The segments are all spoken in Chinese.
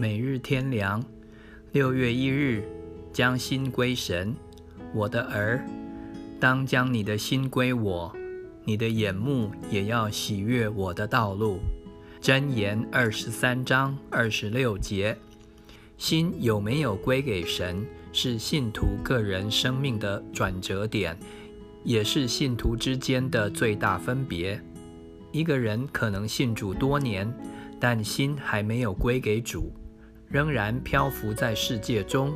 每日天良。六月一日，将心归神。我的儿，当将你的心归我，你的眼目也要喜悦我的道路。箴言二十三章二十六节。心有没有归给神，是信徒个人生命的转折点，也是信徒之间的最大分别。一个人可能信主多年，但心还没有归给主，仍然漂浮在世界中，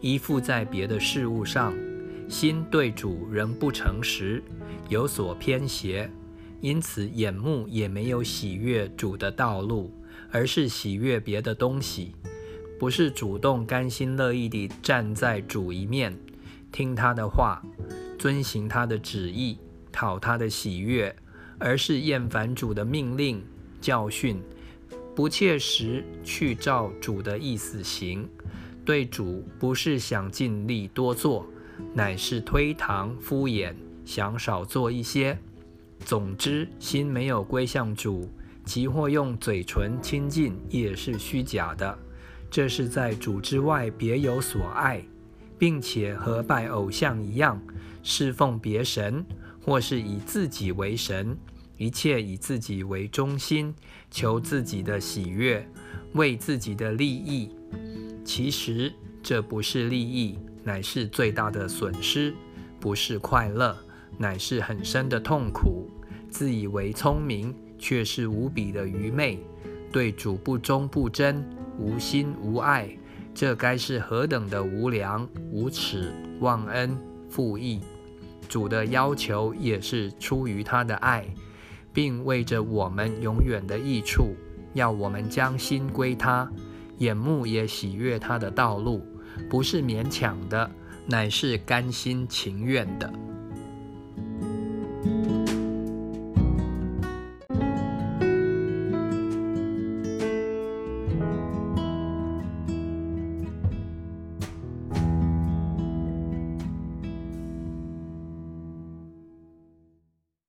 依附在别的事物上，心对主仍不诚实，有所偏斜，因此眼目也没有喜悦主的道路，而是喜悦别的东西，不是主动甘心乐意地站在主一面，听他的话，遵行他的旨意，讨他的喜悦。而是厌烦主的命令、教训，不切实去照主的意思行。对主不是想尽力多做，乃是推搪敷衍，想少做一些。总之，心没有归向主，即或用嘴唇亲近，也是虚假的。这是在主之外别有所爱，并且和拜偶像一样，侍奉别神。或是以自己为神，一切以自己为中心，求自己的喜悦，为自己的利益。其实这不是利益，乃是最大的损失；不是快乐，乃是很深的痛苦。自以为聪明，却是无比的愚昧。对主不忠不贞，无心无爱，这该是何等的无良、无耻、忘恩负义！主的要求也是出于他的爱，并为着我们永远的益处，要我们将心归他，眼目也喜悦他的道路，不是勉强的，乃是甘心情愿的。